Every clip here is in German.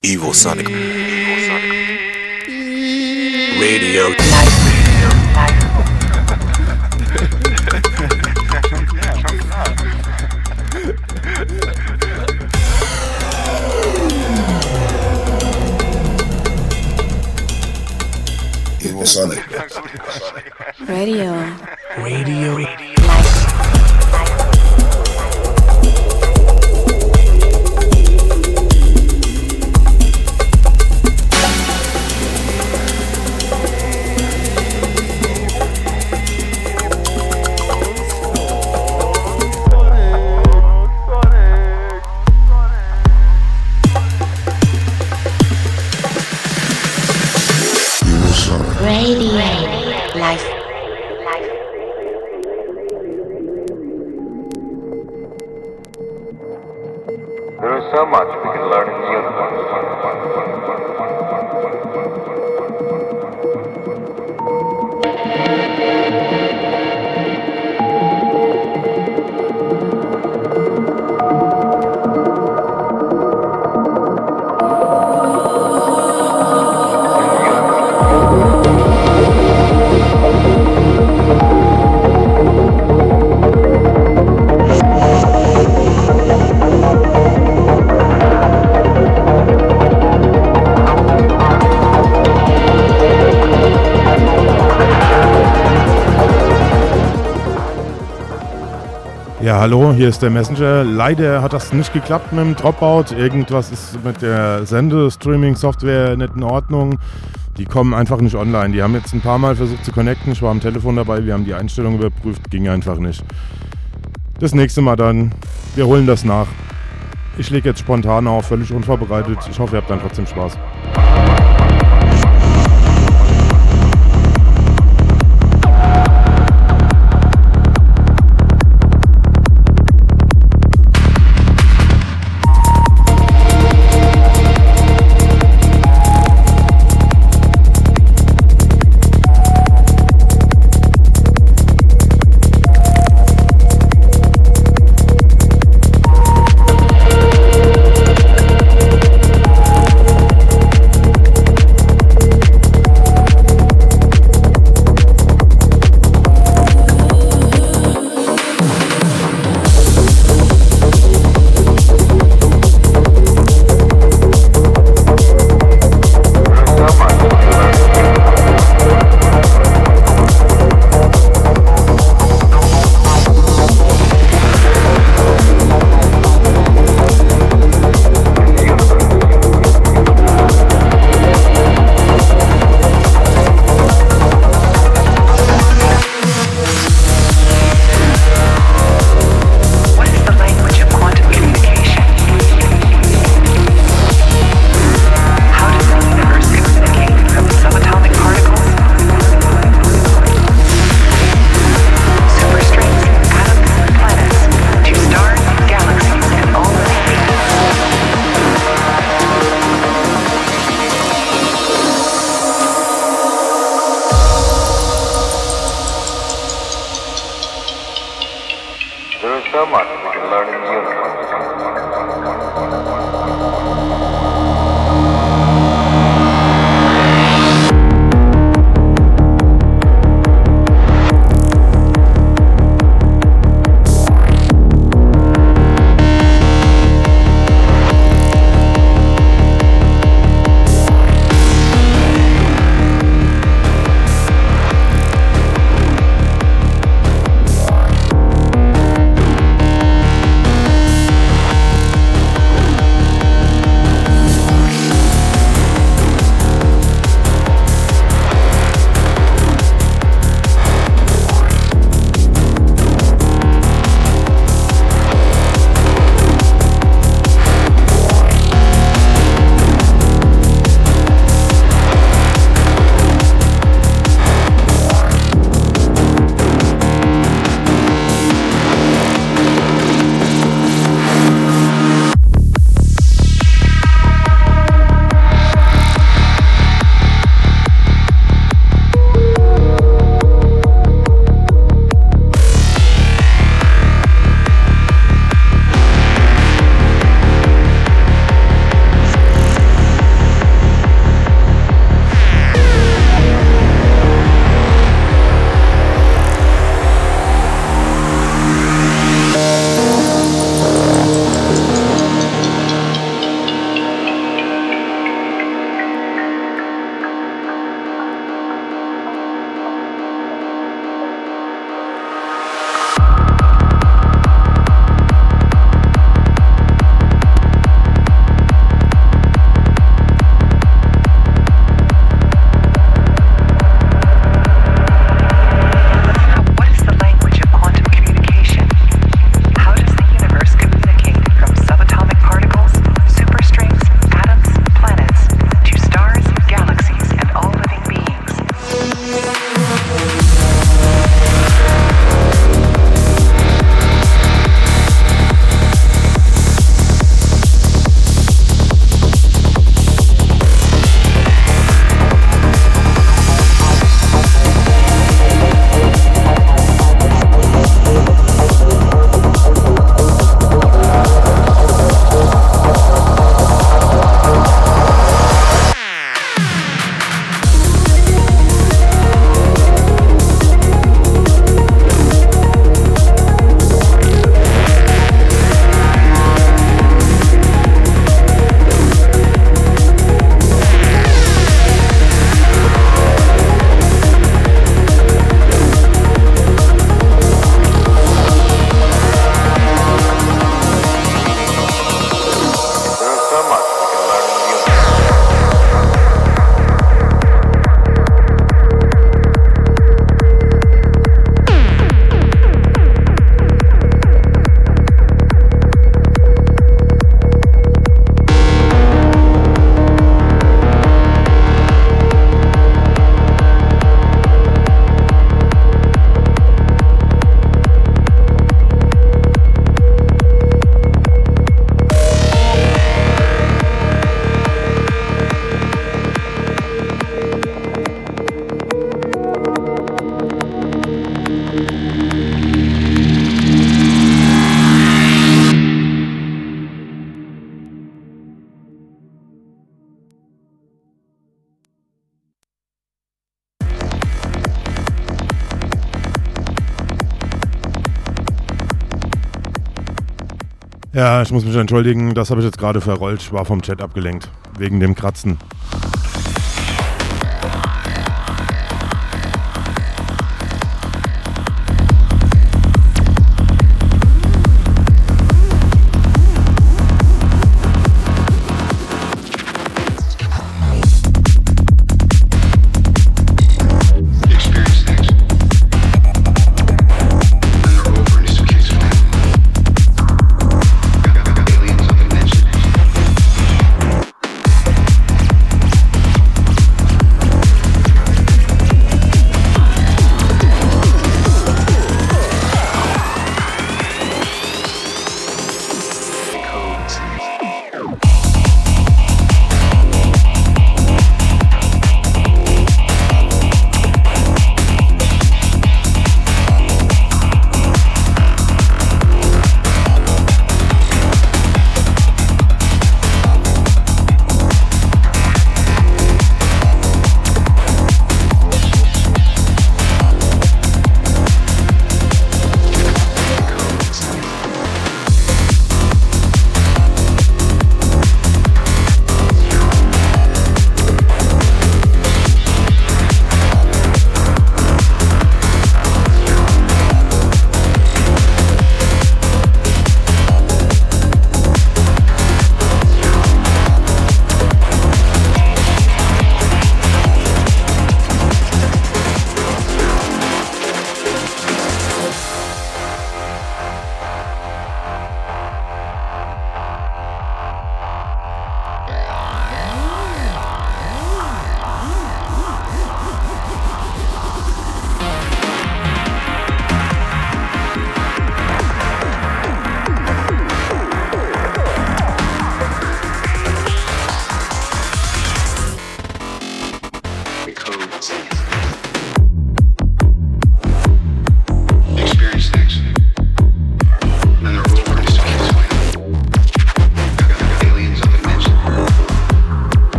Evil Sonic. Radio. Evil Sonic. Radio. Radio. Evil Hallo, hier ist der Messenger. Leider hat das nicht geklappt mit dem Dropout. Irgendwas ist mit der Sende-Streaming-Software nicht in Ordnung. Die kommen einfach nicht online. Die haben jetzt ein paar Mal versucht zu connecten. Ich war am Telefon dabei, wir haben die Einstellung überprüft, ging einfach nicht. Das nächste Mal dann, wir holen das nach. Ich lege jetzt spontan auf, völlig unvorbereitet. Ich hoffe, ihr habt dann trotzdem Spaß. Ja, ich muss mich entschuldigen, das habe ich jetzt gerade verrollt. Ich war vom Chat abgelenkt. Wegen dem Kratzen.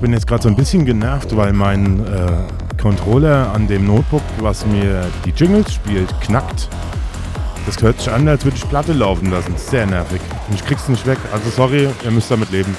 Ich bin jetzt gerade so ein bisschen genervt, weil mein äh, Controller an dem Notebook, was mir die Jingles spielt, knackt. Das hört sich an, als würde ich Platte laufen lassen. Sehr nervig. Und ich krieg's nicht weg. Also sorry, ihr müsst damit leben.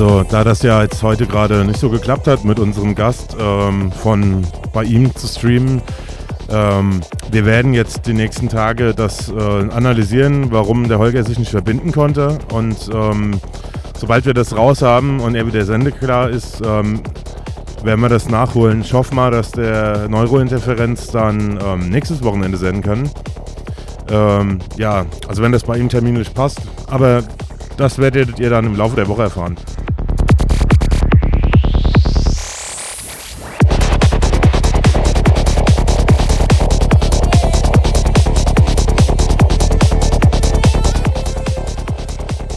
Also, da das ja jetzt heute gerade nicht so geklappt hat mit unserem Gast ähm, von bei ihm zu streamen, ähm, wir werden jetzt die nächsten Tage das äh, analysieren, warum der Holger sich nicht verbinden konnte. Und ähm, sobald wir das raus haben und er wieder sendeklar ist, ähm, werden wir das nachholen. Ich hoffe mal, dass der Neurointerferenz dann ähm, nächstes Wochenende senden kann. Ähm, ja, also wenn das bei ihm terminlich passt. Aber das werdet ihr dann im Laufe der Woche erfahren.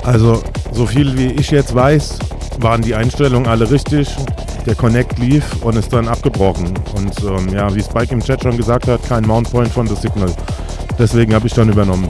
Also, so viel wie ich jetzt weiß, waren die Einstellungen alle richtig. Der Connect lief und ist dann abgebrochen. Und ähm, ja, wie Spike im Chat schon gesagt hat, kein Mount Point von The Signal. Deswegen habe ich dann übernommen.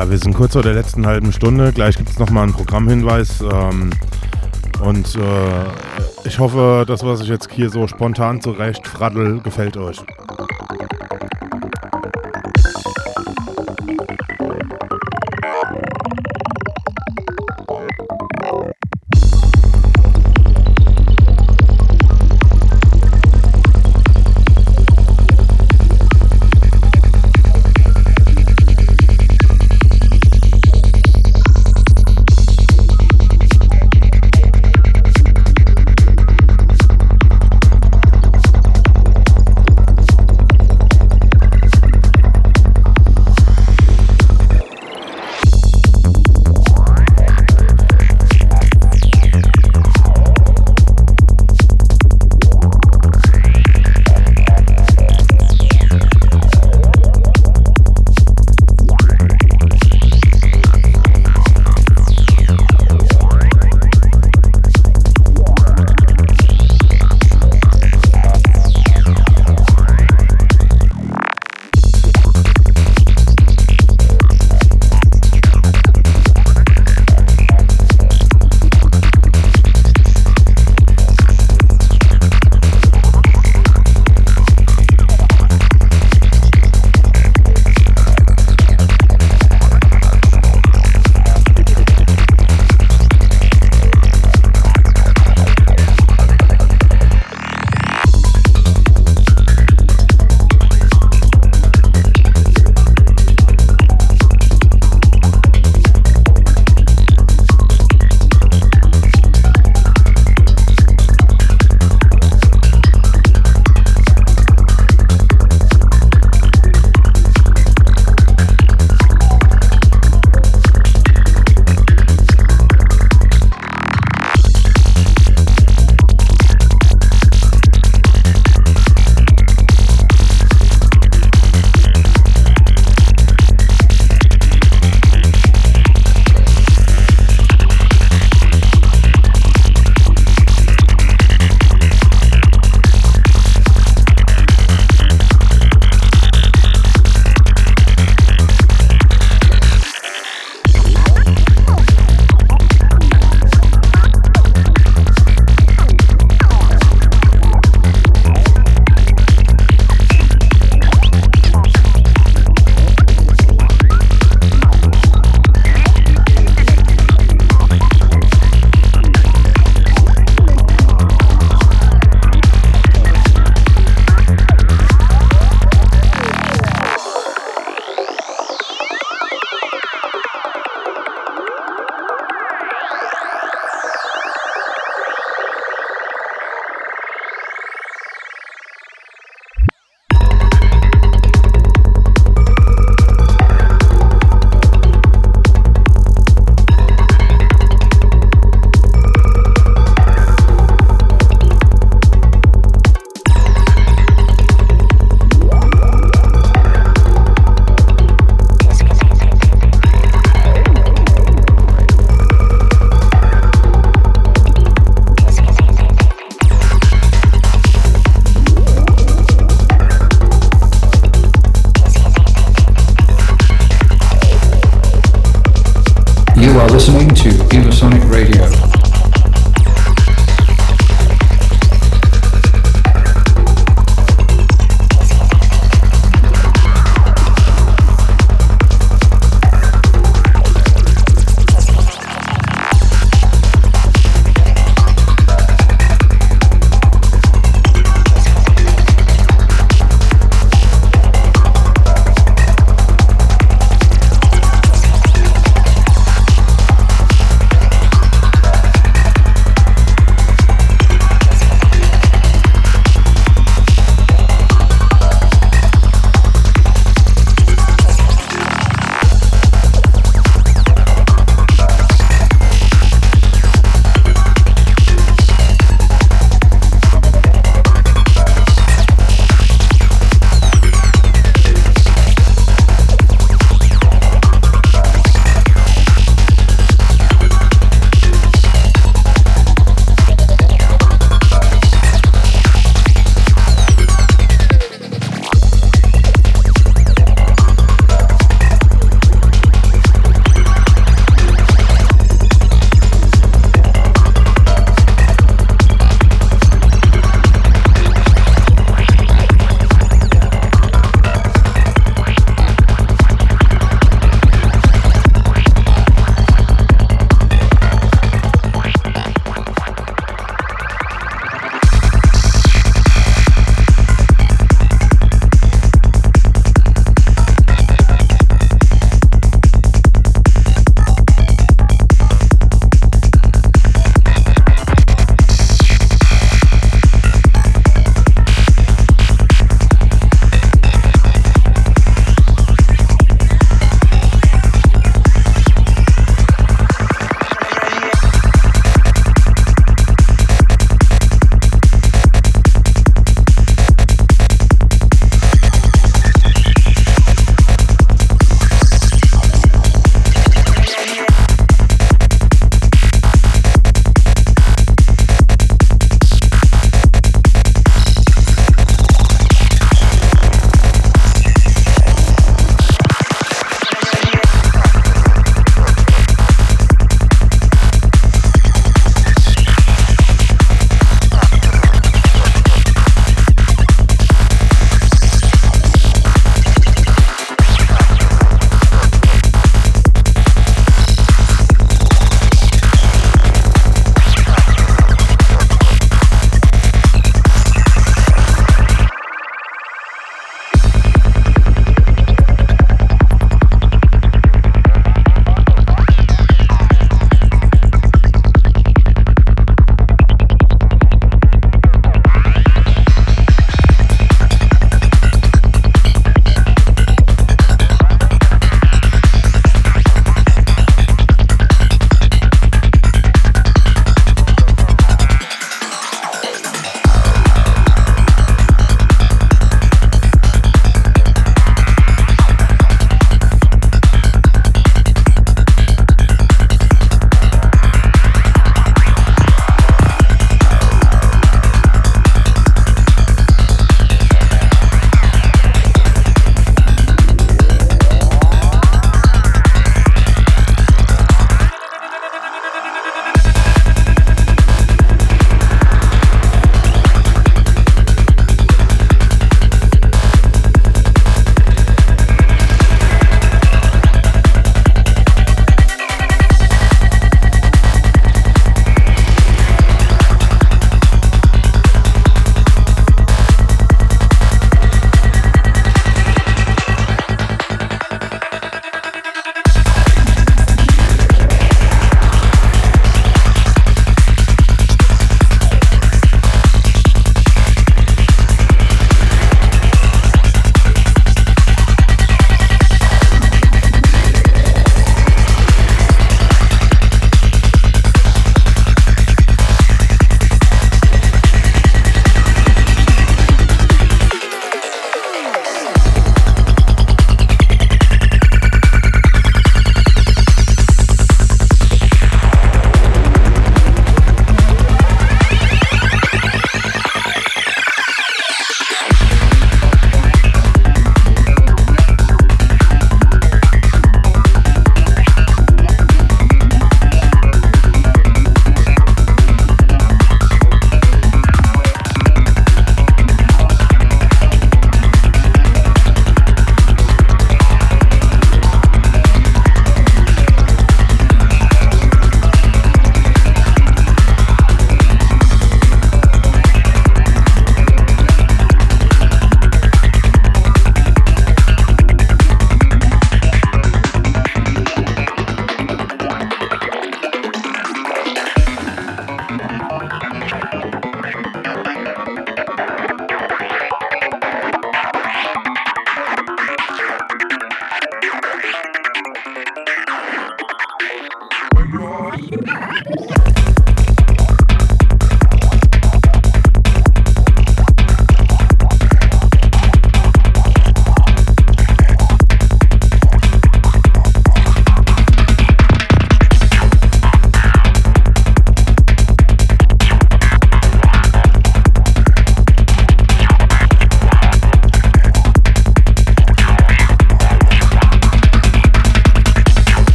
Ja, wir sind kurz vor der letzten halben Stunde. Gleich gibt es nochmal einen Programmhinweis. Ähm, und äh, ich hoffe, das, was ich jetzt hier so spontan zurecht fraddel, gefällt euch.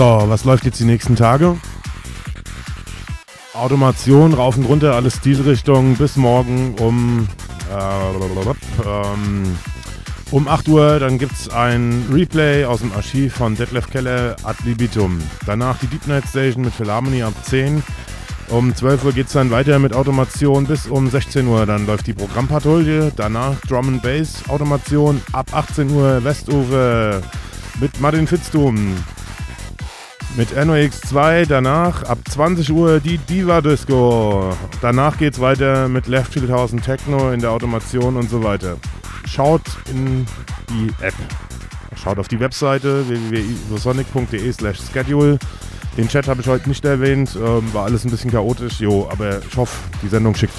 So, was läuft jetzt die nächsten Tage? Automation rauf und runter, alle Stilrichtungen bis morgen um, äh, ähm, um 8 Uhr. Dann gibt es ein Replay aus dem Archiv von Detlef Keller ad libitum. Danach die Deep Night Station mit Philharmony ab 10. Um 12 Uhr geht es dann weiter mit Automation bis um 16 Uhr. Dann läuft die Programmpatrouille. Danach Drum and Bass Automation ab 18 Uhr Westufer mit Martin Fitztum. Mit NOX2 danach ab 20 Uhr die Diva Disco. Danach geht's weiter mit Left Field House und Techno in der Automation und so weiter. Schaut in die App. Schaut auf die Webseite www.sonic.de slash schedule. Den Chat habe ich heute nicht erwähnt, ähm, war alles ein bisschen chaotisch, jo, aber ich hoffe, die Sendung schickt.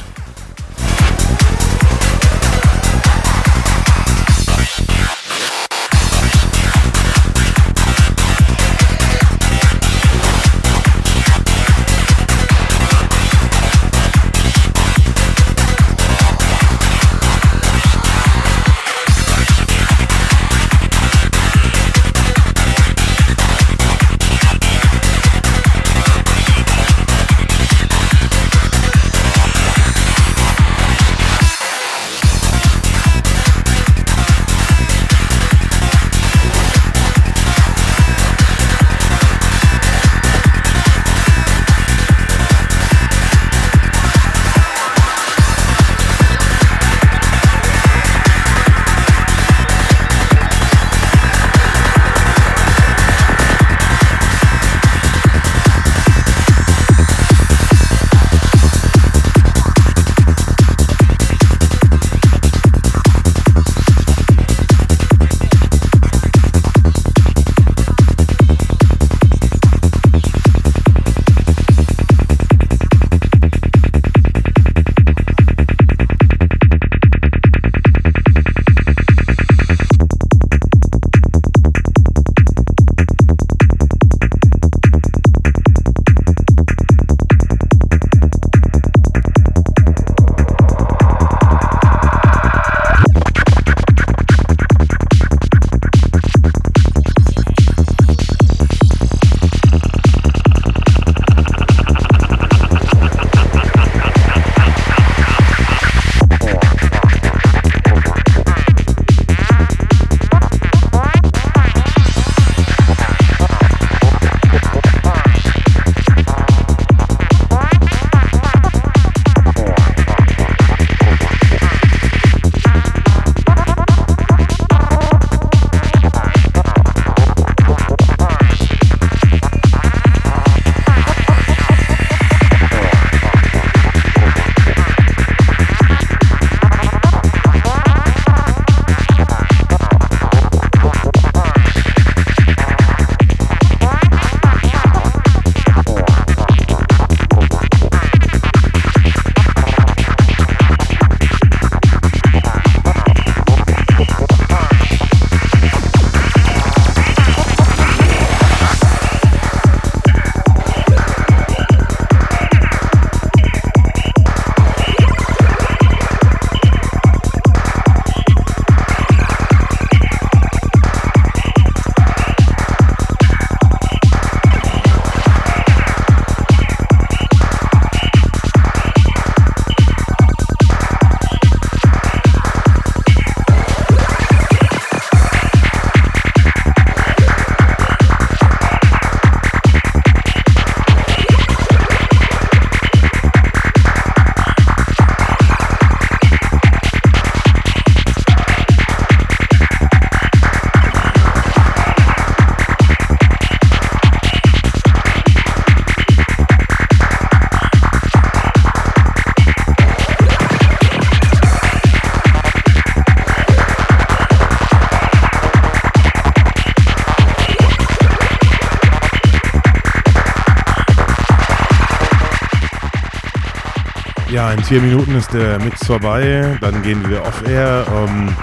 Vier Minuten ist der Mix vorbei. Dann gehen wir off-air. Ähm,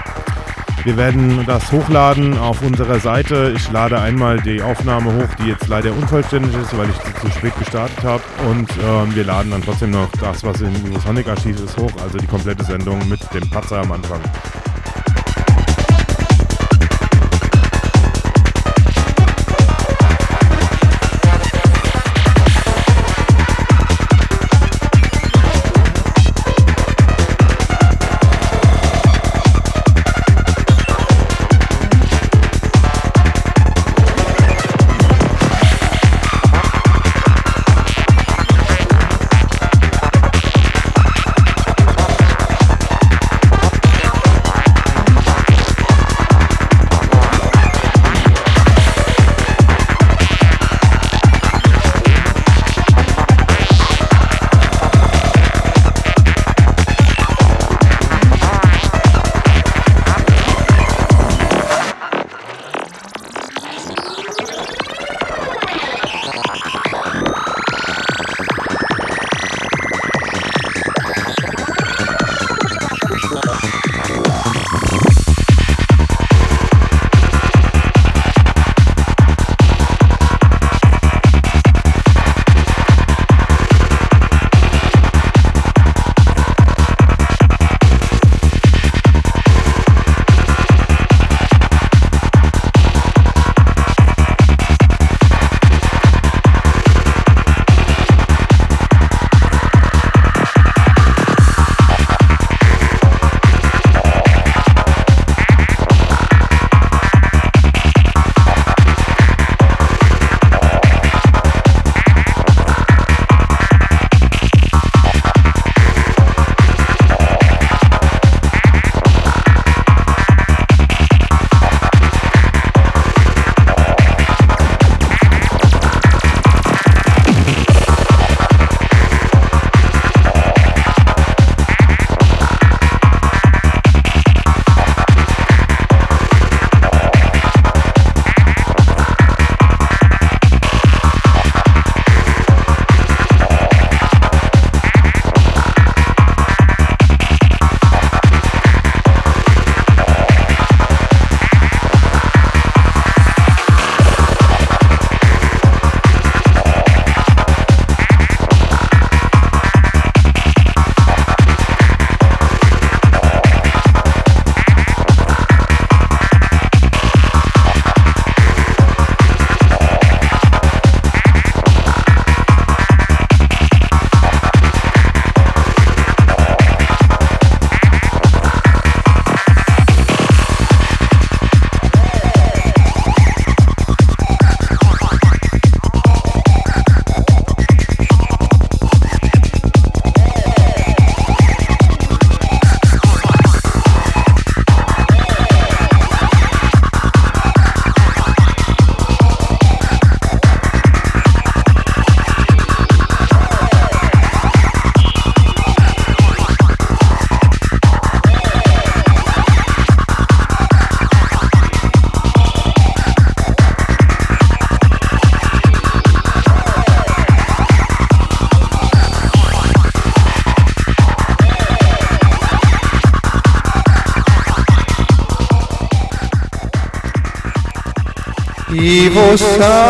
wir werden das hochladen auf unserer Seite. Ich lade einmal die Aufnahme hoch, die jetzt leider unvollständig ist, weil ich sie zu spät gestartet habe. Und ähm, wir laden dann trotzdem noch das, was im Sonic-Archiv ist, hoch. Also die komplette Sendung mit dem Patzer am Anfang. No.